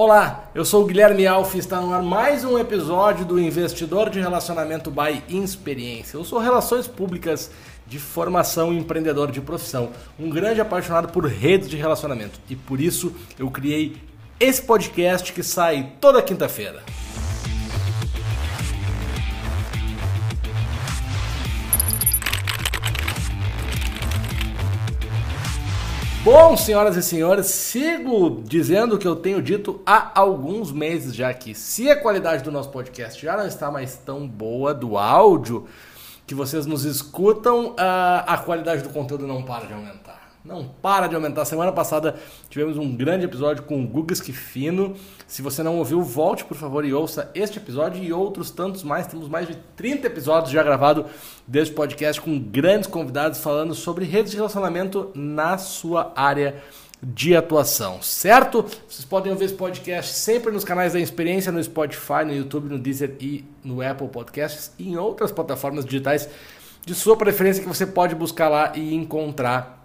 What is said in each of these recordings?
Olá, eu sou o Guilherme Alf e está no ar mais um episódio do Investidor de Relacionamento by Experiência. Eu sou Relações Públicas de formação e empreendedor de profissão, um grande apaixonado por redes de relacionamento e por isso eu criei esse podcast que sai toda quinta-feira. Bom, senhoras e senhores, sigo dizendo o que eu tenho dito há alguns meses já aqui. Se a qualidade do nosso podcast já não está mais tão boa do áudio que vocês nos escutam, a qualidade do conteúdo não para de aumentar não para de aumentar. Semana passada tivemos um grande episódio com o Guga Esquifino. Se você não ouviu, volte por favor e ouça este episódio e outros tantos mais. Temos mais de 30 episódios já gravados deste podcast com grandes convidados falando sobre redes de relacionamento na sua área de atuação, certo? Vocês podem ouvir esse podcast sempre nos canais da Experiência, no Spotify, no YouTube, no Deezer e no Apple Podcasts e em outras plataformas digitais de sua preferência que você pode buscar lá e encontrar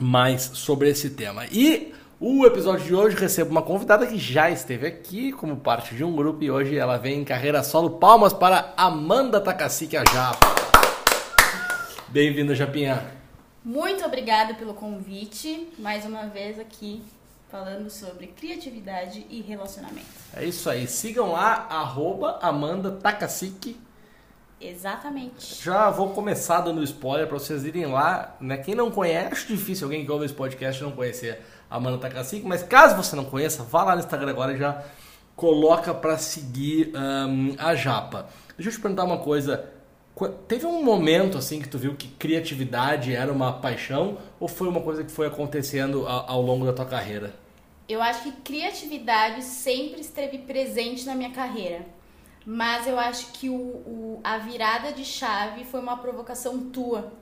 mais sobre esse tema. E o episódio de hoje recebe uma convidada que já esteve aqui como parte de um grupo e hoje ela vem em carreira solo. Palmas para Amanda Takasiki, a Japa. Bem-vinda, Japinha. Muito obrigada pelo convite. Mais uma vez aqui falando sobre criatividade e relacionamento. É isso aí. Sigam lá, arroba Amanda Takasiki Exatamente. Já vou começar dando spoiler para vocês irem lá, né? Quem não conhece, acho difícil alguém que ouve esse podcast não conhecer a Amanda Takasik, mas caso você não conheça, vá lá no Instagram agora e já coloca para seguir um, a Japa. Deixa eu te perguntar uma coisa. Teve um momento assim que tu viu que criatividade era uma paixão ou foi uma coisa que foi acontecendo ao longo da tua carreira? Eu acho que criatividade sempre esteve presente na minha carreira mas eu acho que o, o, a virada de chave foi uma provocação tua.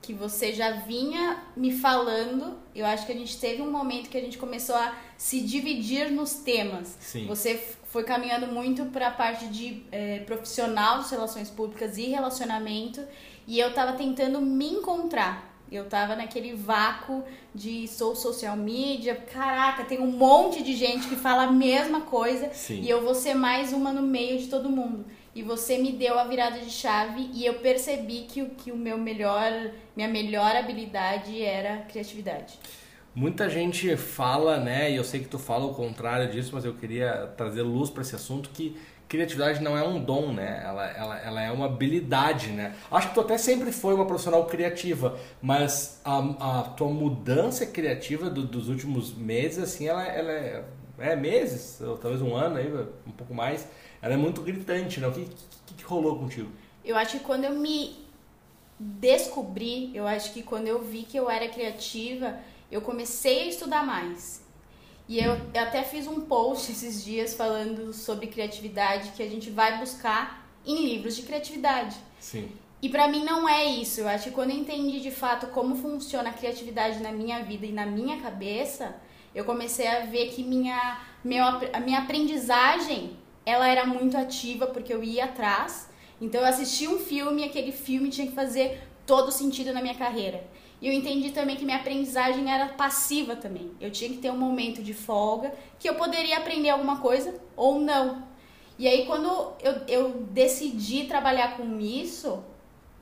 Que você já vinha me falando. Eu acho que a gente teve um momento que a gente começou a se dividir nos temas. Sim. Você foi caminhando muito para a parte de é, profissional das relações públicas e relacionamento. E eu estava tentando me encontrar. Eu tava naquele vácuo de sou social media, caraca, tem um monte de gente que fala a mesma coisa Sim. e eu vou ser mais uma no meio de todo mundo. E você me deu a virada de chave e eu percebi que o que o meu melhor, minha melhor habilidade era criatividade. Muita gente fala, né, e eu sei que tu fala o contrário disso, mas eu queria trazer luz para esse assunto que criatividade não é um dom, né? Ela, ela, ela é uma habilidade, né? Acho que tu até sempre foi uma profissional criativa, mas a, a tua mudança criativa do, dos últimos meses, assim, ela, ela é, é, meses, ou talvez um ano aí, um pouco mais, ela é muito gritante, né? O que, que, que rolou contigo? Eu acho que quando eu me descobri, eu acho que quando eu vi que eu era criativa, eu comecei a estudar mais. E eu, eu até fiz um post esses dias falando sobre criatividade que a gente vai buscar em livros de criatividade. Sim. E para mim não é isso. Eu acho que quando eu entendi de fato como funciona a criatividade na minha vida e na minha cabeça, eu comecei a ver que minha, meu, a minha aprendizagem ela era muito ativa porque eu ia atrás. Então eu assisti um filme e aquele filme tinha que fazer todo sentido na minha carreira. E eu entendi também que minha aprendizagem era passiva também. Eu tinha que ter um momento de folga que eu poderia aprender alguma coisa ou não. E aí, quando eu, eu decidi trabalhar com isso,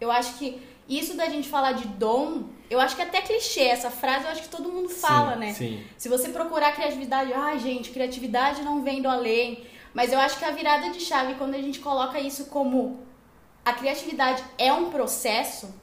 eu acho que isso da gente falar de dom, eu acho que é até clichê essa frase, eu acho que todo mundo fala, sim, né? Sim. Se você procurar criatividade, ai gente, criatividade não vem do além. Mas eu acho que a virada de chave, quando a gente coloca isso como a criatividade é um processo,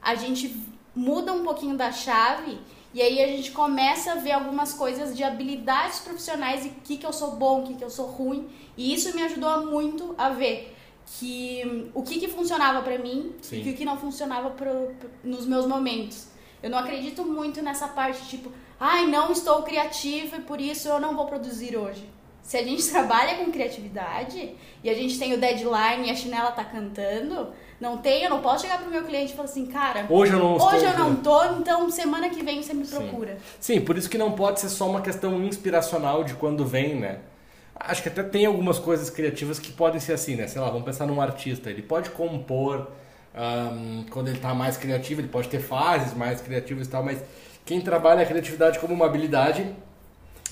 a gente muda um pouquinho da chave e aí a gente começa a ver algumas coisas de habilidades profissionais e o que, que eu sou bom, o que, que eu sou ruim. E isso me ajudou muito a ver que o que, que funcionava para mim Sim. e o que não funcionava pro, pro, nos meus momentos. Eu não acredito muito nessa parte tipo, ai, não estou criativa e por isso eu não vou produzir hoje. Se a gente trabalha com criatividade e a gente tem o deadline e a chinela tá cantando, não tem, eu não posso chegar pro meu cliente e falar assim, cara, hoje eu não hoje estou, eu não tô, então semana que vem você me procura. Sim. Sim, por isso que não pode ser só uma questão inspiracional de quando vem, né? Acho que até tem algumas coisas criativas que podem ser assim, né? Sei lá, vamos pensar num artista, ele pode compor um, quando ele tá mais criativo, ele pode ter fases mais criativas e tal, mas quem trabalha a criatividade como uma habilidade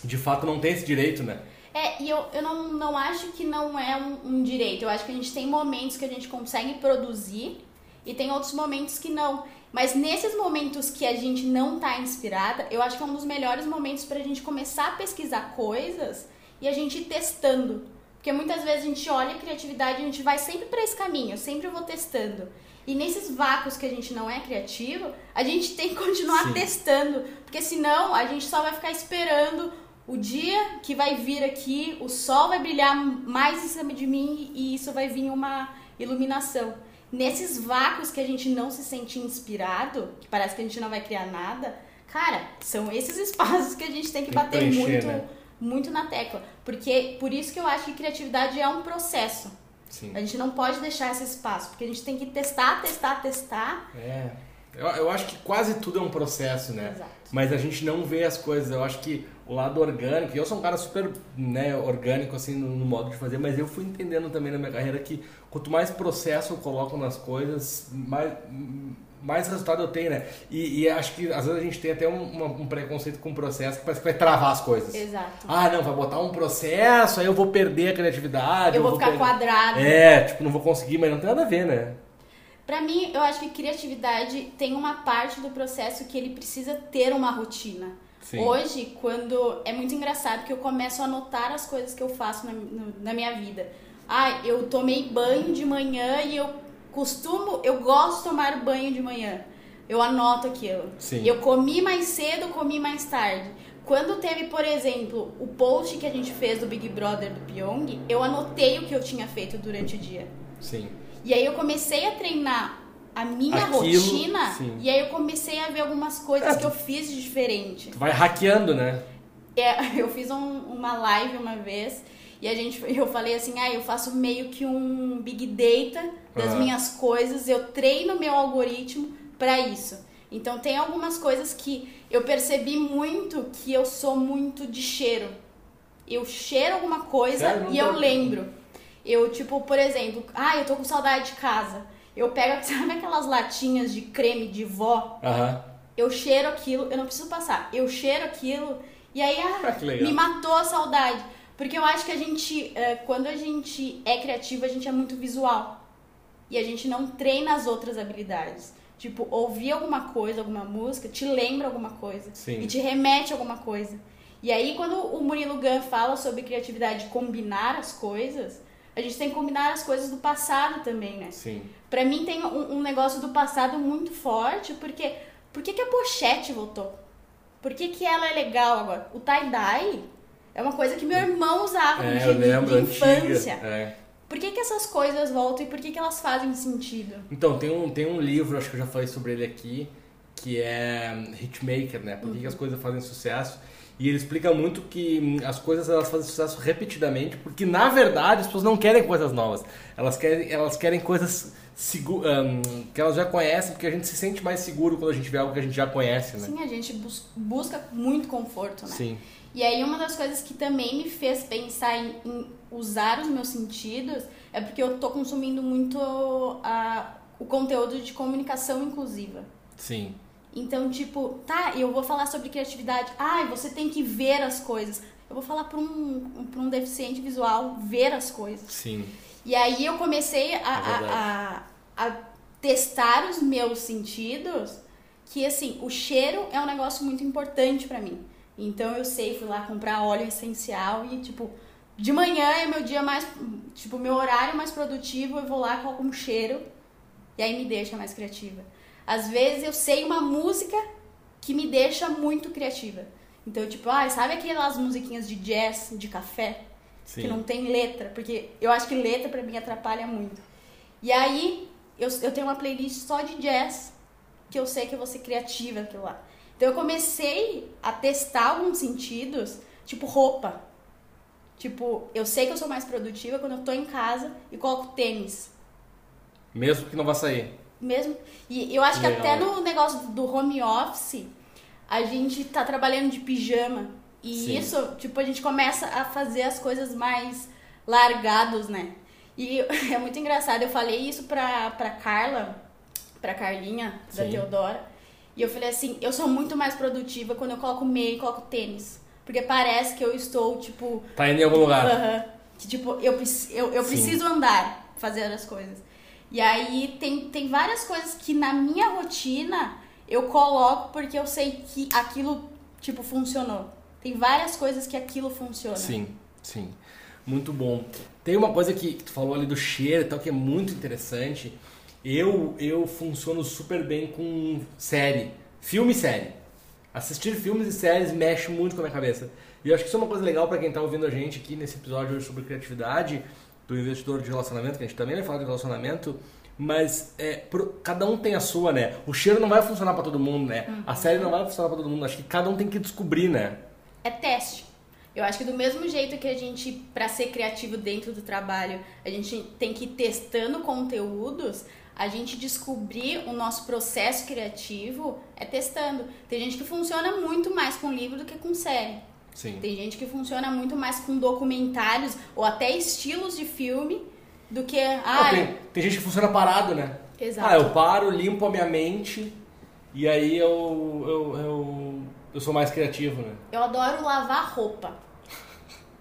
de fato não tem esse direito, né? É, e eu, eu não, não acho que não é um, um direito. Eu acho que a gente tem momentos que a gente consegue produzir e tem outros momentos que não. Mas nesses momentos que a gente não tá inspirada, eu acho que é um dos melhores momentos pra gente começar a pesquisar coisas e a gente ir testando. Porque muitas vezes a gente olha a criatividade e a gente vai sempre para esse caminho, eu sempre vou testando. E nesses vácuos que a gente não é criativo, a gente tem que continuar Sim. testando, porque senão a gente só vai ficar esperando o dia que vai vir aqui, o sol vai brilhar mais em cima de mim e isso vai vir uma iluminação. Nesses vácuos que a gente não se sente inspirado, que parece que a gente não vai criar nada, cara, são esses espaços que a gente tem que bater preencher, muito, né? muito na tecla. Porque por isso que eu acho que criatividade é um processo. Sim. A gente não pode deixar esse espaço, porque a gente tem que testar, testar, testar. É. Eu, eu acho que quase tudo é um processo, né? Exato. Mas a gente não vê as coisas. Eu acho que o lado orgânico, e eu sou um cara super né, orgânico assim no, no modo de fazer, mas eu fui entendendo também na minha carreira que quanto mais processo eu coloco nas coisas, mais, mais resultado eu tenho, né? E, e acho que às vezes a gente tem até um, uma- um preconceito com o processo que parece que vai travar as coisas. Exato. Ah, não, vai botar um processo, aí eu vou perder a criatividade. eu vou ficar perder- quadrado. É, tipo, não vou conseguir, mas não tem nada a ver, né? Pra mim, eu acho que criatividade tem uma parte do processo que ele precisa ter uma rotina. Sim. Hoje, quando. É muito engraçado que eu começo a anotar as coisas que eu faço na, no- na minha vida. Ah, eu tomei banho de manhã e eu costumo. Eu gosto de tomar banho de manhã. Eu anoto aquilo. Sim. Eu comi mais cedo, comi mais tarde. Quando teve, por exemplo, o post que a gente fez do Big Brother do Pyong, eu anotei o que eu tinha feito durante o dia. Sim. E aí eu comecei a treinar a minha Aquilo, rotina sim. e aí eu comecei a ver algumas coisas É, que eu fiz de diferente. Tu vai hackeando, né? É, eu fiz um- uma live uma vez e a gente, eu falei assim, ah, eu faço meio que um big data das Aham. minhas coisas, eu treino meu algoritmo pra isso. Então tem algumas coisas que eu percebi muito que eu sou muito de cheiro. Eu cheiro alguma coisa Sério? E eu lembro. Eu, tipo, por exemplo, ah, eu tô com saudade de casa. Eu pego, sabe aquelas latinhas de creme de vó? Aham. Eu cheiro aquilo, eu não preciso passar. Eu cheiro aquilo e aí ah, Ah, me matou a saudade. Porque eu acho que a gente, eh, quando a gente é criativo, a gente é muito visual. E a gente não treina as outras habilidades. Tipo, ouvir alguma coisa, alguma música, te lembra alguma coisa. Sim. E te remete a alguma coisa. E aí, quando o Murilo Gun fala sobre criatividade, combinar as coisas, a gente tem que combinar as coisas do passado também, né? Sim. Pra mim tem um, um negócio do passado muito forte, porque por que, que a pochete voltou? Por que, que ela é legal agora? O tie-dye é uma coisa que meu irmão usava É, de- lembro, de infância. antiga. É. Por que, que essas coisas voltam e por que, que elas fazem sentido? Então, tem um, tem um livro, acho que eu já falei sobre ele aqui, que é Hitmaker, né? Por que, que as coisas fazem sucesso. E ele explica muito que hum, as coisas elas fazem sucesso repetidamente, porque na verdade as pessoas não querem coisas novas. Elas querem, elas querem coisas hum, que elas já conhecem, porque a gente se sente mais seguro quando a gente vê algo que a gente já conhece, né? Sim, a gente bus- busca muito conforto, né? Sim. E aí uma das coisas que também me fez pensar em, em usar os meus sentidos é porque eu tô consumindo muito a, o conteúdo de comunicação inclusiva. Sim. Então, tipo, tá, eu vou falar sobre criatividade. Ai, você tem que ver as coisas. Eu vou falar para um, pra um deficiente visual ver as coisas. Sim. E aí eu comecei a, É a, a, a testar os meus sentidos, que assim, o cheiro é um negócio muito importante pra mim. Então eu sei, fui lá comprar óleo essencial e tipo, de manhã é meu dia mais, tipo, meu horário mais produtivo, eu vou lá coloco um cheiro e aí me deixa mais criativa. Às vezes eu sei uma música que me deixa muito criativa. Então, tipo, ah, sabe aquelas musiquinhas de jazz, de café? Sim. que não tem letra, porque eu acho que letra pra mim atrapalha muito. E aí, eu, eu tenho uma playlist só de jazz, que eu sei que eu vou ser criativa aquilo lá. Então eu comecei a testar alguns sentidos, tipo roupa. Tipo, eu sei que eu sou mais produtiva quando eu tô em casa e coloco tênis. Mesmo que não vá sair. Mesmo. E eu acho que Legal. até no negócio do home office, a gente tá trabalhando de pijama. E Sim. isso, tipo, a gente começa a fazer as coisas mais largados, né? E é muito engraçado. Eu falei isso pra, pra Carla, pra Carlinha, da Sim. Teodora. E eu falei assim, eu sou muito mais produtiva quando eu coloco meia e coloco tênis. porque parece que eu estou, tipo. Tá indo em algum lugar. aham, que, tipo, eu, eu, eu preciso andar, fazer as coisas. E aí tem, tem várias coisas que na minha rotina eu coloco porque eu sei que aquilo, tipo, funcionou. Tem várias coisas que aquilo funciona. Sim, sim. Muito bom. Tem uma coisa que tu falou ali do cheiro e tal, que é muito interessante. Eu, eu funciono super bem com série. Filme e série. Assistir filmes e séries mexe muito com a minha cabeça. E eu acho que isso é uma coisa legal pra quem tá ouvindo a gente aqui nesse episódio sobre criatividade do investidor de relacionamento, que a gente também vai falar de relacionamento, mas é, pro- cada um tem a sua, né? O cheiro não vai funcionar pra todo mundo, né? A série não vai funcionar pra todo mundo. Acho que cada um tem que descobrir, né? é teste. Eu acho que do mesmo jeito que a gente, pra ser criativo dentro do trabalho, a gente tem que ir testando conteúdos, a gente descobrir o nosso processo criativo é testando. Tem gente que funciona muito mais com livro do que com série. Sim. Tem gente que funciona muito mais com documentários ou até estilos de filme do que. Ah, tem, tem gente que funciona parado, né? Exato. Ah, eu paro, limpo a minha mente e aí eu, eu, eu, eu sou mais criativo, né? eu adoro lavar roupa.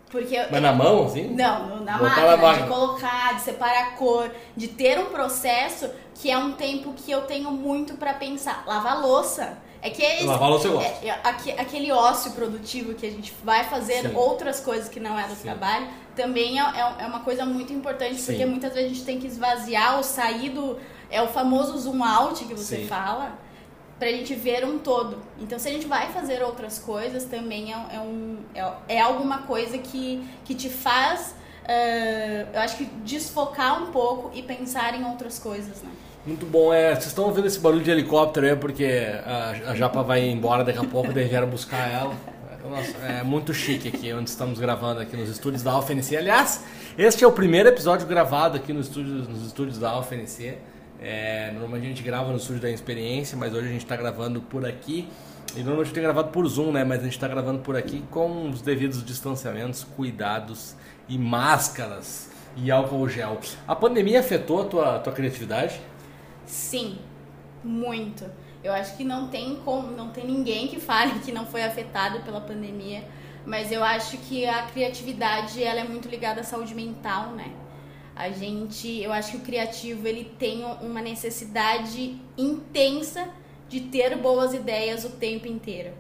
Porque eu- Mas na mão, assim? Não, na Botar máquina, na máquina. de colocar, de separar a cor, de ter um processo que é um tempo que eu tenho muito pra pensar. Lavar louça. É que é esse- Lavar é- é aque- aquele ócio produtivo que a gente vai fazer Sim. outras coisas que não é do Sim. trabalho, também é, é- é uma coisa muito importante, Sim. porque muitas vezes a gente tem que esvaziar ou sair do. É o famoso zoom out que você fala, pra gente ver um todo. Então, se a gente vai fazer outras coisas, também é, é um, é, é alguma coisa que, que te faz, ah, eu acho que desfocar um pouco e pensar em outras coisas, né? Muito bom. É, vocês estão ouvindo esse barulho de helicóptero aí porque a, a Japa vai embora daqui a pouco, daí vieram buscar ela. É, nossa, é muito chique aqui, onde estamos gravando aqui nos estúdios da Alfa NC. Aliás, este é o primeiro episódio gravado aqui nos estúdios, nos estúdios da Alfa NC. É, normalmente a gente grava no estúdio da Experiência, mas hoje a gente está gravando por aqui. E normalmente tenho gravado por Zoom, né? Mas a gente está gravando por aqui com os devidos distanciamentos, cuidados e máscaras e álcool gel. A pandemia afetou a tua, tua criatividade? Sim, muito. Eu acho que não tem como, não tem ninguém que fale que não foi afetado pela pandemia, mas eu acho que a criatividade ela é muito ligada à saúde mental, né? A gente, eu acho que o criativo ele tem uma necessidade intensa de ter boas ideias o tempo inteiro.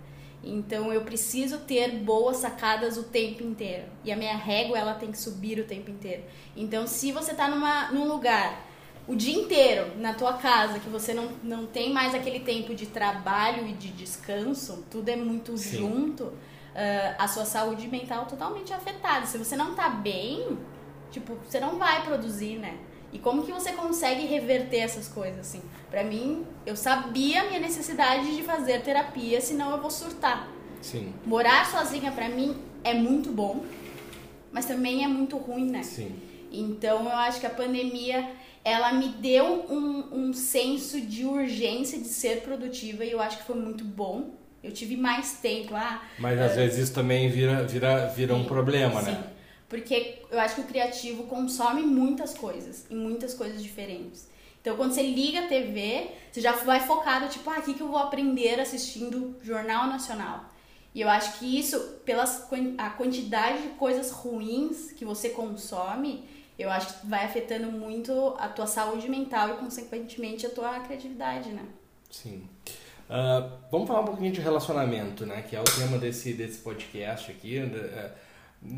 Então eu preciso ter boas sacadas o tempo inteiro. E a minha régua ela tem que subir o tempo inteiro. Então se você tá numa, num lugar o dia inteiro na tua casa, que você não, não tem mais aquele tempo de trabalho e de descanso, tudo é muito Sim. junto, ah, a sua saúde mental totalmente afetada. Se você não tá bem, tipo, você não vai produzir, né? E como que você consegue reverter essas coisas, assim? Pra mim, eu sabia a minha necessidade de fazer terapia, senão eu vou surtar. Sim, Morar sozinha pra mim é muito bom, mas também é muito ruim, né? sim. Então eu acho que a pandemia ela me deu um, um senso de urgência de ser produtiva e eu acho que foi muito bom. Eu tive mais tempo. Ah, Mas às vezes isso também vira, vira, vira um problema, sim. né? Porque eu acho que o criativo consome muitas coisas e muitas coisas diferentes. Então, quando você liga a TV, você já vai focado, tipo, ah, o que, que eu vou aprender assistindo Jornal Nacional? E eu acho que isso, pela a quantidade de coisas ruins que você consome, eu acho que vai afetando muito a tua saúde mental e, consequentemente, a tua criatividade, né? Sim. Ah, vamos falar um pouquinho de relacionamento, né? Que é o tema desse, desse podcast aqui. Eh,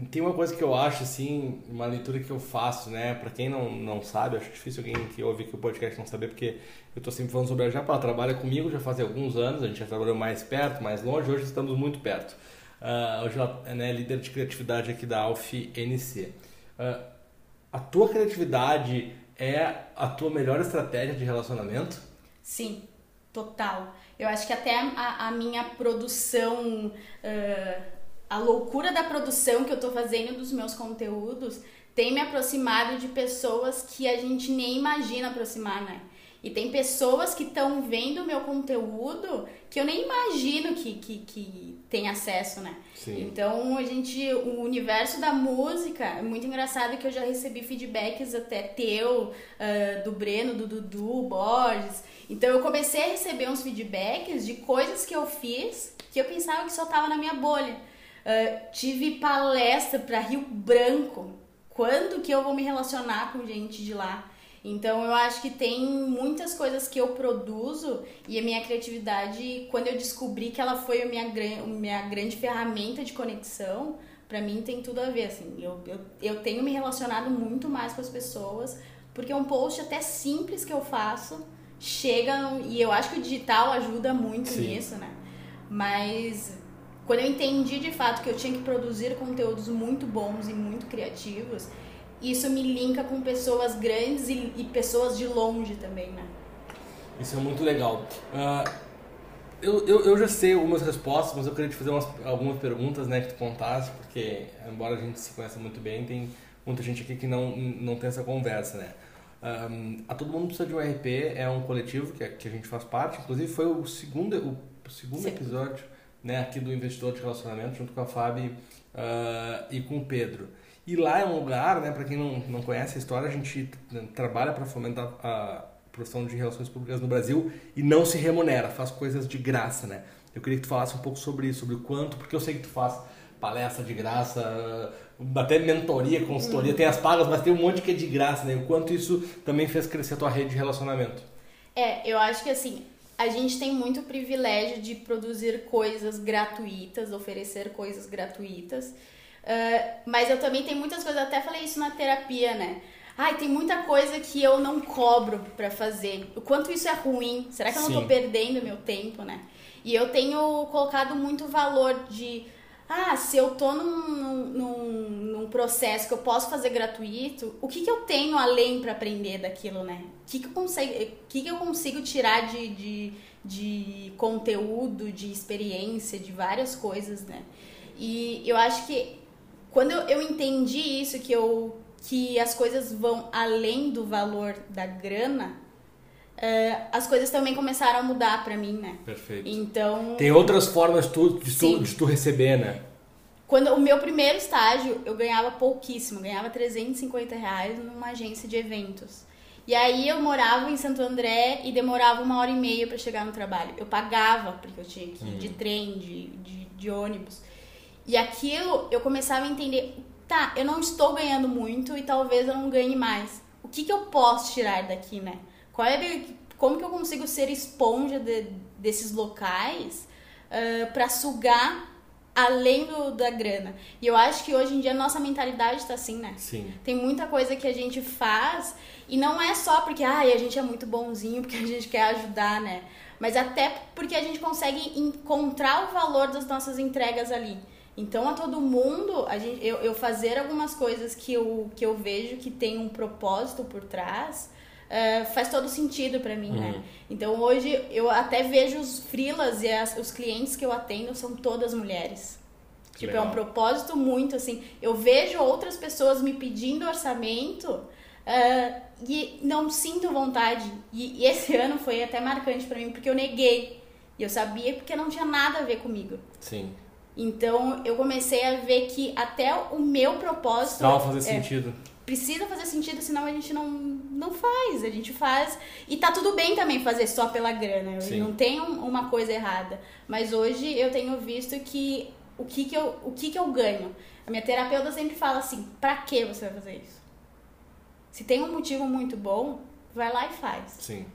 Tem uma coisa que eu acho, assim, uma leitura que eu faço, né? Pra quem não, não sabe, acho difícil alguém que ouve aqui o podcast não saber, porque eu tô sempre falando sobre a Japa, ela trabalha comigo já faz alguns anos, a gente já trabalhou mais perto, mais longe, hoje estamos muito perto. Ah, hoje ela é né, líder de criatividade aqui da Alf NC. Ah, a tua criatividade é a tua melhor estratégia de relacionamento? Sim, total. Eu acho que até a, a minha produção, ah, a loucura da produção que eu tô fazendo dos meus conteúdos tem me aproximado de pessoas que a gente nem imagina aproximar, né? E tem pessoas que estão vendo o meu conteúdo que eu nem imagino que, que, que tem acesso, né? Sim. Então a gente, o universo da música é muito engraçado que eu já recebi feedbacks até teu, ah, do Breno, do Dudu, Borges. Então eu comecei a receber uns feedbacks de coisas que eu fiz que eu pensava que só tava na minha bolha. Uh, tive palestra para Rio Branco. Quando que eu vou me relacionar com gente de lá? Então eu acho que tem muitas coisas que eu produzo e a minha criatividade, quando eu descobri que ela foi a minha, minha grande ferramenta de conexão, para mim tem tudo a ver. Assim, eu, eu, eu tenho me relacionado muito mais com as pessoas, porque um post até simples que eu faço chega e eu acho que o digital ajuda muito Sim. nisso, né? Mas quando eu entendi de fato que eu tinha que produzir conteúdos muito bons e muito criativos, isso me linka com pessoas grandes e, e pessoas de longe também, né? Isso é muito legal. Uh, eu, eu, eu, já sei algumas respostas, mas eu queria te fazer umas, algumas perguntas, né, que tu contasse, porque embora a gente se conheça muito bem, tem muita gente aqui que não, não tem essa conversa, né? Um, a Todo Mundo Precisa de um RP é um coletivo que, que a gente faz parte, inclusive foi o segundo, o segundo episódio né, aqui do Investidor de Relacionamento, junto com a Fábio uh, e com o Pedro. E lá é um lugar, né, para quem não, não conhece a história, a gente trabalha para fomentar a profissão de relações públicas no Brasil e não se remunera, faz coisas de graça, né? Eu queria que tu falasse um pouco sobre isso, sobre o quanto, porque eu sei que tu faz palestra de graça, até mentoria, consultoria, uhum. tem as pagas, mas tem um monte que é de graça, né? O quanto isso também fez crescer a tua rede de relacionamento. É, eu acho que assim, a gente tem muito privilégio de produzir coisas gratuitas, oferecer coisas gratuitas. Uh, mas eu também tenho muitas coisas, até falei isso na terapia, né? Ai, tem muita coisa que eu não cobro para fazer. O quanto isso é ruim? Será que eu não tô perdendo meu tempo, né? E eu tenho colocado muito valor de ah, se eu tô num, num, num, processo que eu posso fazer gratuito, o que, que eu tenho além para aprender daquilo, né? O que, que, eu, consigo, que, que eu consigo tirar de, de, de conteúdo, de experiência, de várias coisas, né? E eu acho que quando eu, eu entendi isso, que, eu, que as coisas vão além do valor da grana, Uh, as coisas também começaram a mudar para mim, né? Perfeito. Então. Tem outras formas tu, de, tu, de tu receber, né? Quando o meu primeiro estágio, eu ganhava pouquíssimo, ganhava 350 reais numa agência de eventos. E aí eu morava em Santo André e demorava uma hora e meia para chegar no trabalho. Eu pagava, porque eu tinha que ir de trem, de, de, de ônibus. E aquilo eu começava a entender, tá, eu não estou ganhando muito e talvez eu não ganhe mais. O que, que eu posso tirar daqui, né? Qual é, como que eu consigo ser esponja de, desses locais uh, para sugar além do, da grana. E eu acho que hoje em dia a nossa mentalidade está assim, né? Sim. Tem muita coisa que a gente faz e não é só porque ai, a gente é muito bonzinho, porque a gente quer ajudar, né? Mas até porque a gente consegue encontrar o valor das nossas entregas ali. Então, a todo mundo, a gente, eu, eu fazer algumas coisas que eu, que eu vejo que tem um propósito por trás, Uh, faz todo sentido para mim, né? uhum. né? Então hoje eu até vejo os frilas e as, os clientes que eu atendo são todas mulheres. Tipo, Legal. é um propósito muito assim. Eu vejo outras pessoas me pedindo orçamento uh, e não sinto vontade. E, e esse ano foi até marcante para mim porque eu neguei. E eu sabia porque não tinha nada a ver comigo. Sim. Então eu comecei a ver que até o meu propósito. Não fazer é, sentido precisa fazer sentido, senão a gente não, não faz. A gente faz. E tá tudo bem também fazer só pela grana. Sim. Não tem um, uma coisa errada. Mas hoje eu tenho visto que o que, que, eu, o que, que eu ganho. A minha terapeuta sempre fala assim: pra que você vai fazer isso? Se tem um motivo muito bom, vai lá e faz. Sim.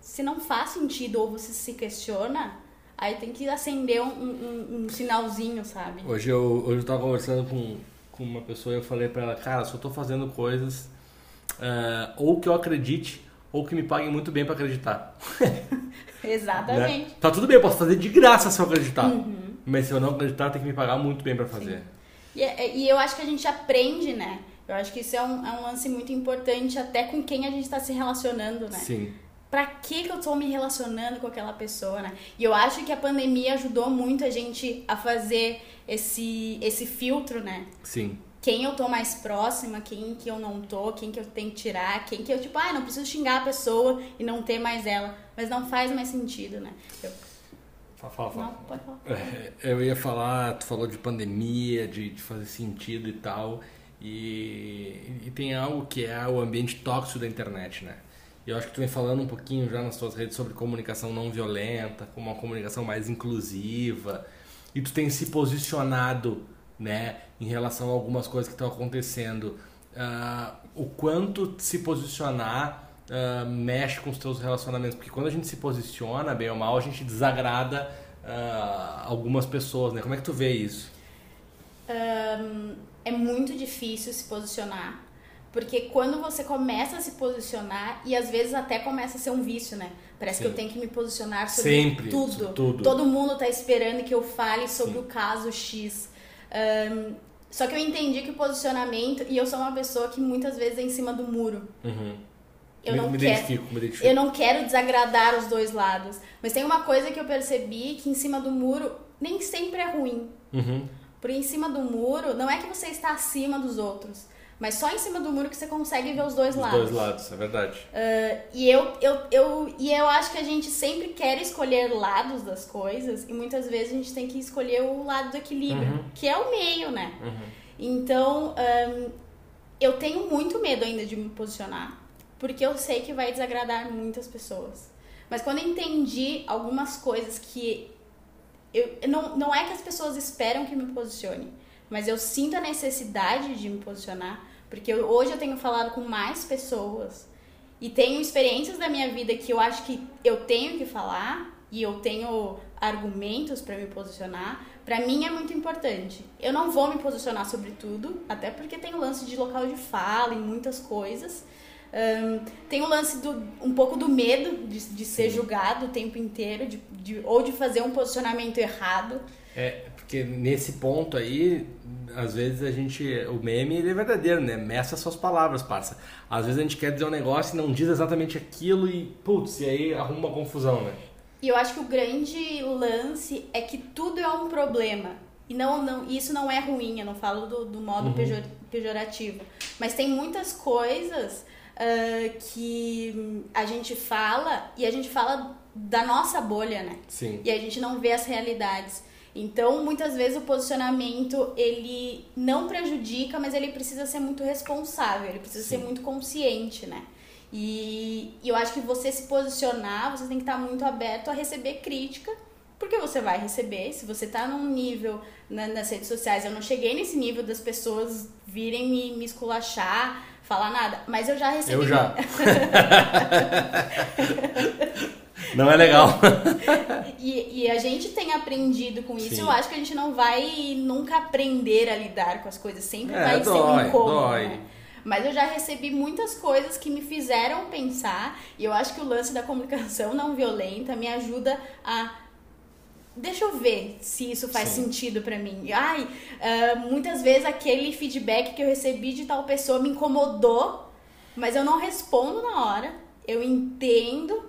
Se não faz sentido ou você se questiona, aí tem que acender um, um, um sinalzinho, sabe? Hoje eu, hoje eu tava conversando com com uma pessoa e eu falei para ela, cara, só tô fazendo coisas uh, ou que eu acredite ou que me paguem muito bem para acreditar. Exatamente. né? Tá tudo bem, eu posso fazer de graça se eu acreditar. Uhum. Mas se eu não acreditar, tem que me pagar muito bem para fazer. E, é, e, eu acho que a gente aprende, né? Eu acho que isso é um, é um lance muito importante até com quem a gente está se relacionando, né? Sim pra que, que eu tô me relacionando com aquela pessoa, né? E eu acho que a pandemia ajudou muito a gente a fazer esse, esse filtro, né? Sim. Quem eu tô mais próxima, quem que eu não tô, quem que eu tenho que tirar, quem que eu, tipo, ah, não preciso xingar a pessoa e não ter mais ela. Mas não faz mais sentido, né? Eu... Fala, fala, fala. Não, pode falar. É, eu ia falar, tu falou de pandemia, de, de fazer sentido e tal. E, e tem algo que é o ambiente tóxico da internet, né? Eu acho que tu vem falando um pouquinho já nas tuas redes sobre comunicação não violenta, como uma comunicação mais inclusiva. e tu tem se posicionado, né, em relação a algumas coisas que estão acontecendo, uh, o quanto se posicionar uh, mexe com os teus relacionamentos? Porque quando a gente se posiciona, bem ou mal, a gente desagrada uh, algumas pessoas, né? Como é que tu vê isso? Um, é muito difícil se posicionar. Porque quando você começa a se posicionar, e às vezes até começa a ser um vício, né? Parece Sim. que eu tenho que me posicionar sobre Sempre, tudo. tudo. Todo mundo tá esperando que eu fale sobre Sim. o caso X. Um, só que eu entendi que o posicionamento, e eu sou uma pessoa que muitas vezes é em cima do muro. Uhum. Eu me, não me quero. Eu não quero desagradar os dois lados. Mas tem uma coisa que eu percebi que em cima do muro nem sempre é ruim. Uhum. Porque em cima do muro, não é que você está acima dos outros. Mas só em cima do muro que você consegue ver os dois os lados. Os dois lados, é verdade. Uh, e, eu, eu, eu, e eu acho que a gente sempre quer escolher lados das coisas. E muitas vezes a gente tem que escolher o lado do equilíbrio. Uhum. Que é o meio, né? Uhum. Então, um, eu tenho muito medo ainda de me posicionar porque eu sei que vai desagradar muitas pessoas. Mas quando eu entendi algumas coisas que eu não, não é que as pessoas esperam que me posicione, mas eu sinto a necessidade de me posicionar, porque hoje eu tenho falado com mais pessoas e tenho experiências da minha vida que eu acho que eu tenho que falar e eu tenho argumentos para me posicionar. Para mim é muito importante. Eu não vou me posicionar sobre tudo, até porque tem o lance de local de fala e muitas coisas. Um, tem o lance do um pouco do medo de, de ser julgado o tempo inteiro, de, de, ou de fazer um posicionamento errado. É, porque nesse ponto aí, às vezes a gente. O meme é verdadeiro, né? Meça suas palavras, parça. Às vezes a gente quer dizer um negócio e não diz exatamente aquilo e, putz, e aí arruma uma confusão, né? E eu acho que o grande lance é que tudo é um problema. E não, não, isso não é ruim, eu não falo do, do modo uhum. pejorativo. Mas tem muitas coisas uh, que a gente fala e a gente fala da nossa bolha, né? Sim. E a gente não vê as realidades. Então, muitas vezes o posicionamento ele não prejudica, mas ele precisa ser muito responsável, ele precisa Sim. ser muito consciente, né? E, e eu acho que você se posicionar, você tem que estar muito aberto a receber crítica, porque você vai receber. Se você está num nível na, nas redes sociais, eu não cheguei nesse nível das pessoas virem me, me esculachar, falar nada, mas eu já recebi. Eu já. não é legal. e, e, a gente tem aprendido com isso. Sim. Eu acho que a gente não vai nunca aprender a lidar com as coisas. Sempre é, vai dói, ser um incômodo. Dói. Né? Mas eu já recebi muitas coisas que me fizeram pensar. E eu acho que o lance da comunicação não violenta me ajuda a deixa eu ver se isso faz Sim. sentido para mim. Ai, uh, muitas vezes aquele feedback que eu recebi de tal pessoa me incomodou, mas eu não respondo na hora. Eu entendo,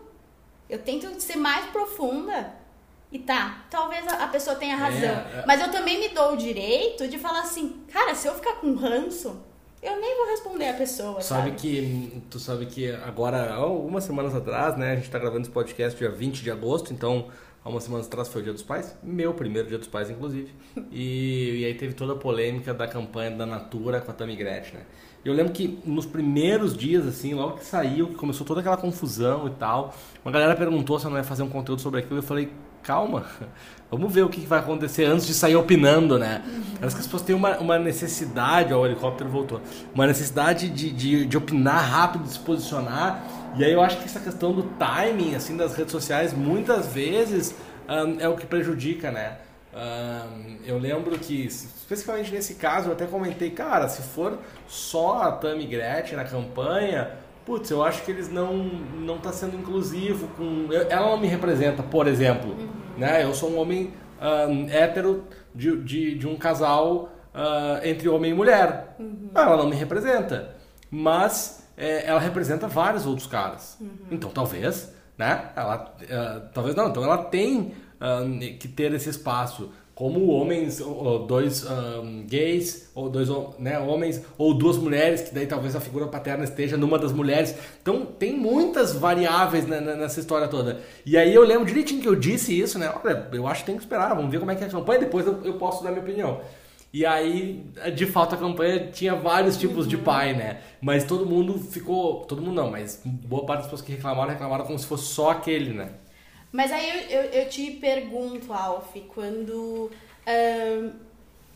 eu tento ser mais profunda. E tá, talvez a pessoa tenha razão. É, é. Mas eu também me dou o direito de falar assim, cara, se eu ficar com ranço, eu nem vou responder a pessoa. Sabe, sabe, que. Tu sabe que agora, algumas semanas atrás, né? A gente tá gravando esse podcast dia 20 de agosto, então há umas semanas atrás foi o Dia dos Pais, meu primeiro Dia dos Pais, inclusive. E, e aí teve toda a polêmica da campanha da Natura com a Tammy Gretchen, né? Eu lembro que nos primeiros dias, assim, logo que saiu, que começou toda aquela confusão e tal, uma galera perguntou se eu não ia fazer um conteúdo sobre aquilo, eu falei, calma, vamos ver o que vai acontecer antes de sair opinando, né? Uhum. Parece que as pessoas têm uma, uma necessidade, ó, o helicóptero voltou, uma necessidade de, de, de opinar rápido, de se posicionar, e aí eu acho que essa questão do timing, assim, das redes sociais, muitas vezes um, é o que prejudica, né? Um, eu lembro que, especificamente nesse caso, eu até comentei, cara, se for só a Tammy Gretchen na campanha, putz, eu acho que eles não não tá sendo inclusivo com, ela não me representa, por exemplo, uhum. né? Eu sou um homem um, hétero de, de, de, um casal uh, entre homem e mulher, uhum. ela não me representa, mas é, ela representa vários outros caras. Uhum. Então talvez, né? Ela, uh, talvez não. Então ela tem que ter esse espaço como homens, dois um, gays, ou dois né, homens, ou duas mulheres, que daí talvez a figura paterna esteja numa das mulheres. Então tem muitas variáveis nessa história toda. E aí eu lembro direitinho que eu disse isso, né? Olha, eu acho que tem que esperar, vamos ver como é que é a campanha, depois eu, eu posso dar minha opinião. E aí, de fato, a campanha tinha vários tipos de pai, né? Mas todo mundo ficou. Todo mundo não, mas boa parte das pessoas que reclamaram, reclamaram como se fosse só aquele, né? Mas aí eu, eu, eu te pergunto, Alf, quando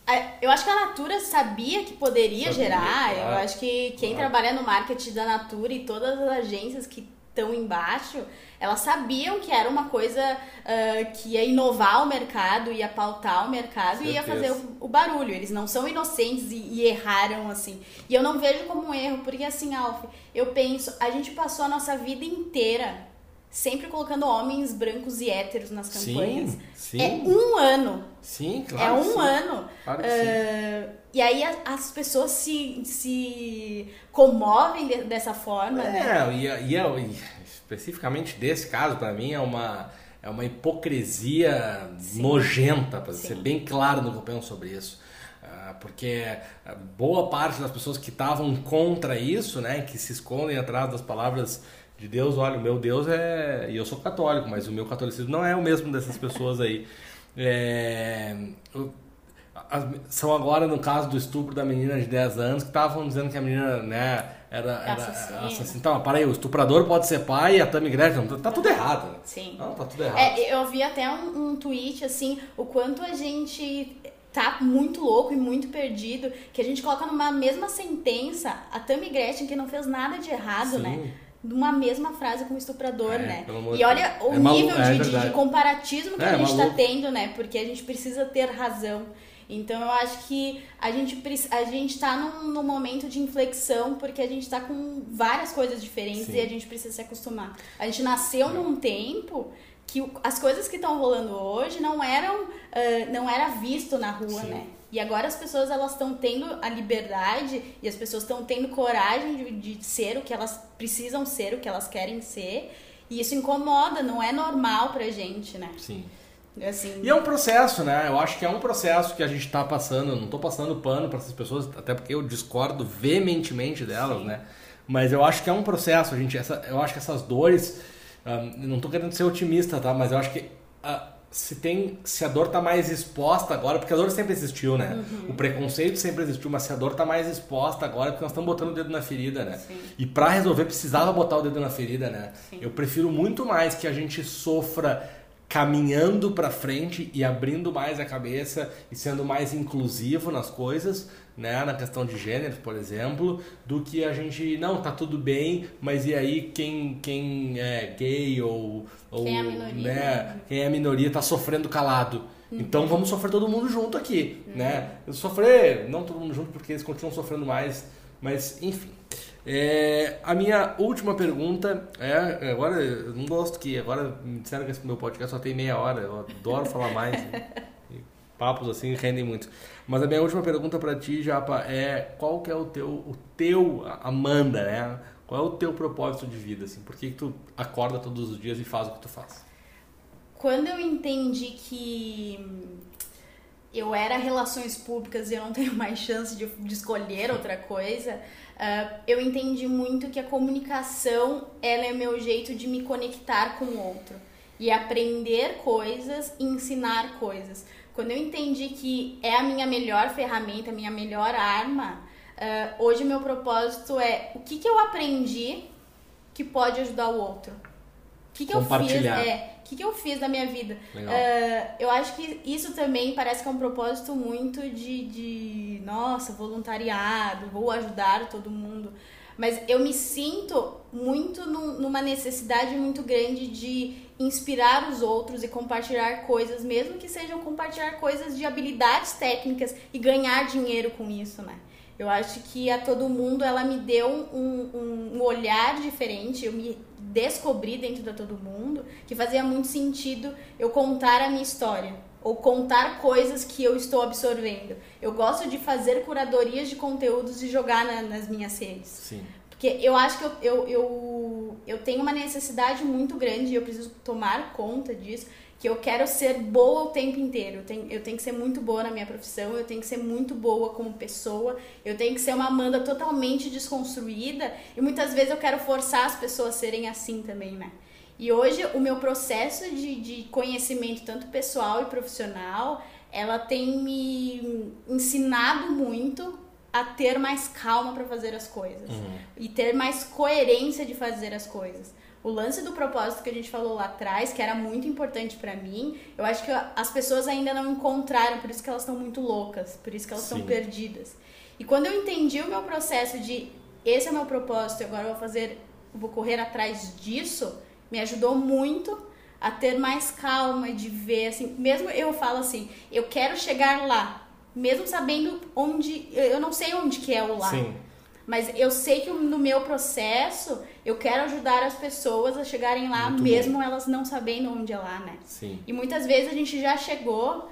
a- eu acho que a Natura sabia que poderia Sabia, gerar. claro. Eu acho que quem Claro. trabalha no marketing da Natura e todas as agências que estão embaixo, elas sabiam que era uma coisa ah, que ia inovar o mercado, ia pautar o mercado e ia fazer o, o barulho. Eles não são inocentes e, e erraram assim. E eu não vejo como um erro, porque assim, Alf, eu penso, a gente passou a nossa vida inteira sempre colocando homens brancos e héteros nas campanhas. Sim, sim. É um ano. Sim, É claro. que um sim. ano. Claro que Ah, e aí as pessoas se, se comovem de- dessa forma, né? É, e, e, é- e especificamente desse caso, pra mim, é uma, é uma hipocrisia nojenta, pra ser Sim. bem claro no que eu penso sobre isso. Ah, Porque ah, boa parte das pessoas que estavam contra isso, né, que se escondem atrás das palavras de Deus, olha, o meu Deus é. E eu sou católico, mas o meu catolicismo não é o mesmo dessas pessoas aí. É, eu- as- são agora, no caso do estupro da menina de 10 anos, que estavam dizendo que a menina, né, era, era Assassina. assassina. Então, para aí, o estuprador pode ser pai e a Tammy Gretchen, tá, tá tudo errado. né? Sim. Não, tá tudo errado. É, eu vi até um, um tweet assim, o quanto a gente tá muito louco e muito perdido, que a gente coloca numa mesma sentença a Tammy Gretchen, que não fez nada de errado, Sim. né? Numa mesma frase com o estuprador, É, né? E olha o É nível é de, verdade. de comparatismo que É, a gente tá maluco. tendo, né? Porque a gente precisa ter razão. Então eu acho que a gente, a gente tá num, num momento de inflexão porque a gente tá com várias coisas diferentes Sim. e a gente precisa se acostumar. A gente nasceu num tempo que as coisas que estão rolando hoje não eram ah, não era visto na rua, Sim. né? E agora as pessoas elas estão tendo a liberdade e as pessoas estão tendo coragem de, de ser o que elas precisam ser, o que elas querem ser. E isso incomoda, não é normal pra gente, né? Sim. Assim, E é um processo, né? Eu acho que é um processo que a gente tá passando. Eu não tô passando pano para essas pessoas, até porque eu discordo veementemente delas, Sim. né? Mas eu acho que é um processo, a gente. Essa, eu acho que essas dores. ah, não tô querendo ser otimista, tá? Mas eu acho que ah, se tem. Se a dor tá mais exposta agora, porque a dor sempre existiu, né? Uhum. O preconceito sempre existiu, mas se a dor tá mais exposta agora, é porque nós estamos botando o dedo na ferida, né? Sim. E pra resolver precisava botar o dedo na ferida, né? Sim. Eu prefiro muito mais que a gente sofra caminhando pra frente e abrindo mais a cabeça e sendo mais inclusivo nas coisas, né, na questão de gênero, por exemplo, do que a gente não tá tudo bem, mas e aí quem quem é gay ou, ou Quem é minoria, né, né? quem é a minoria tá sofrendo calado. Então vamos sofrer todo mundo junto aqui, né? Sofrer, não todo mundo junto porque eles continuam sofrendo mais, mas enfim. É, a minha última pergunta é, agora eu não gosto que agora me disseram que esse meu podcast só tem meia hora, eu adoro falar mais. E papos assim rendem muito. Mas a minha última pergunta pra ti, Japa, é qual que é o teu, o teu Amanda, né? Qual é o teu propósito de vida assim? Por que, que tu acorda todos os dias e faz o que tu faz? Quando eu entendi que eu era relações públicas e eu não tenho mais chance de, de escolher outra coisa, ah, eu entendi muito que a comunicação ela é meu jeito de me conectar com o outro e aprender coisas e ensinar coisas. Quando eu entendi que é a minha melhor ferramenta, a minha melhor arma, ah, hoje meu propósito é o que, que eu aprendi que pode ajudar o outro. O que, que eu fiz? É, o que, que eu fiz da minha vida? Ah, eu acho que isso também parece que é um propósito muito de, de nossa, voluntariado, vou ajudar todo mundo. Mas eu me sinto muito num- numa necessidade muito grande de inspirar os outros e compartilhar coisas, mesmo que sejam compartilhar coisas de habilidades técnicas e ganhar dinheiro com isso, né? Eu acho que a todo mundo ela me deu um, um, um olhar diferente, eu me descobri dentro da todo mundo que fazia muito sentido eu contar a minha história ou contar coisas que eu estou absorvendo. Eu gosto de fazer curadorias de conteúdos e jogar na- nas minhas redes. Sim. Porque eu acho que eu, eu, eu, eu tenho uma necessidade muito grande e eu preciso tomar conta disso, que eu quero ser boa o tempo inteiro. Eu tenho, eu tenho que ser muito boa na minha profissão, eu tenho que ser muito boa como pessoa, eu tenho que ser uma Amanda totalmente desconstruída e muitas vezes eu quero forçar as pessoas a serem assim também, né? E hoje o meu processo de, de conhecimento, tanto pessoal e profissional, ela tem me ensinado muito a ter mais calma para fazer as coisas Uhum. e ter mais coerência de fazer as coisas. o lance do propósito que a gente falou lá atrás, que era muito importante para mim, eu acho que as pessoas ainda não encontraram, por isso que elas estão muito loucas, por isso que elas estão perdidas. E quando eu entendi o meu processo de esse é o meu propósito, agora eu vou fazer, vou correr atrás disso, me ajudou muito a ter mais calma de ver assim, mesmo eu falo assim, eu quero chegar lá, mesmo sabendo onde, eu não sei onde que é o lá. Sim. Mas eu sei que no meu processo eu quero ajudar as pessoas a chegarem lá, Muito mesmo bom. elas não sabendo onde é lá, né? Sim. E muitas vezes a gente já chegou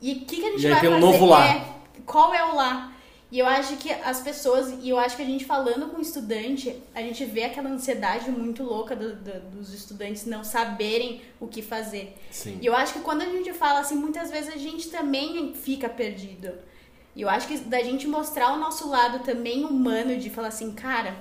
e o que, que a gente e vai fazer? Um novo lá. É, qual é o lá? E eu acho que as pessoas, e eu acho que a gente falando com o estudante, a gente vê aquela ansiedade muito louca do, do, dos estudantes não saberem o que fazer. Sim. E eu acho que quando a gente fala assim, muitas vezes a gente também fica perdido. E eu acho que da gente mostrar o nosso lado também humano, de falar assim, cara,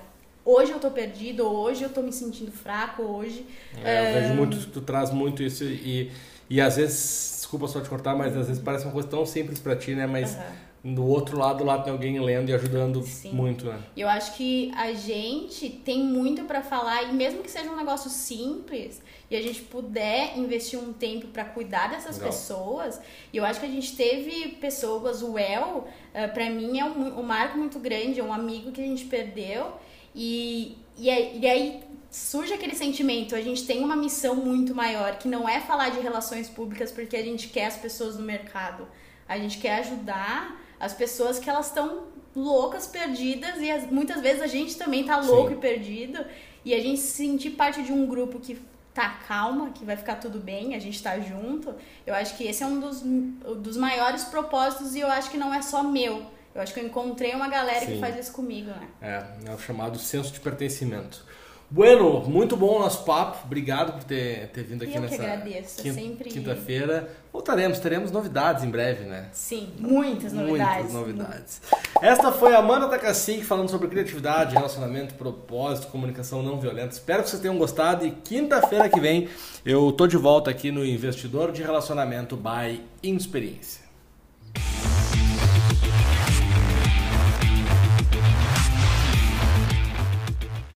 hoje eu tô perdido, ou hoje eu tô me sentindo fraco, hoje. É, eu vejo muito, tu traz muito isso e, e às vezes, desculpa só te cortar, mas às vezes parece uma coisa tão simples para ti, né? Mas. Uhum do outro lado lá tem alguém lendo e ajudando Sim. muito, né? Eu acho que a gente tem muito para falar e mesmo que seja um negócio simples e a gente puder investir um tempo para cuidar dessas Legal. pessoas, e eu acho que a gente teve pessoas, o El, uh, eh, para mim é um, um marco muito grande, é um amigo que a gente perdeu e, e, e aí surge aquele sentimento, a gente tem uma missão muito maior, que não é falar de relações públicas porque a gente quer as pessoas no mercado. A gente quer ajudar as pessoas que elas estão loucas, perdidas, e as, muitas vezes a gente também tá louco Sim. e perdido, e a gente se sentir parte de um grupo que tá calma, que vai ficar tudo bem, a gente tá junto, eu acho que esse é um dos, dos maiores propósitos e eu acho que não é só meu. Eu acho que eu encontrei uma galera Sim. que faz isso comigo, né? É, é o chamado senso de pertencimento. Bueno, muito bom o nosso papo. Obrigado por ter, ter vindo aqui eu nessa quinta, sempre... quinta-feira. Voltaremos, teremos novidades em breve, né? Sim, muitas novidades. Muitas novidades. Esta foi a Amanda Takasik falando sobre criatividade, relacionamento, propósito, comunicação não violenta. Espero que vocês tenham gostado e quinta-feira que vem eu tô de volta aqui no Investidor de Relacionamento by Experiência.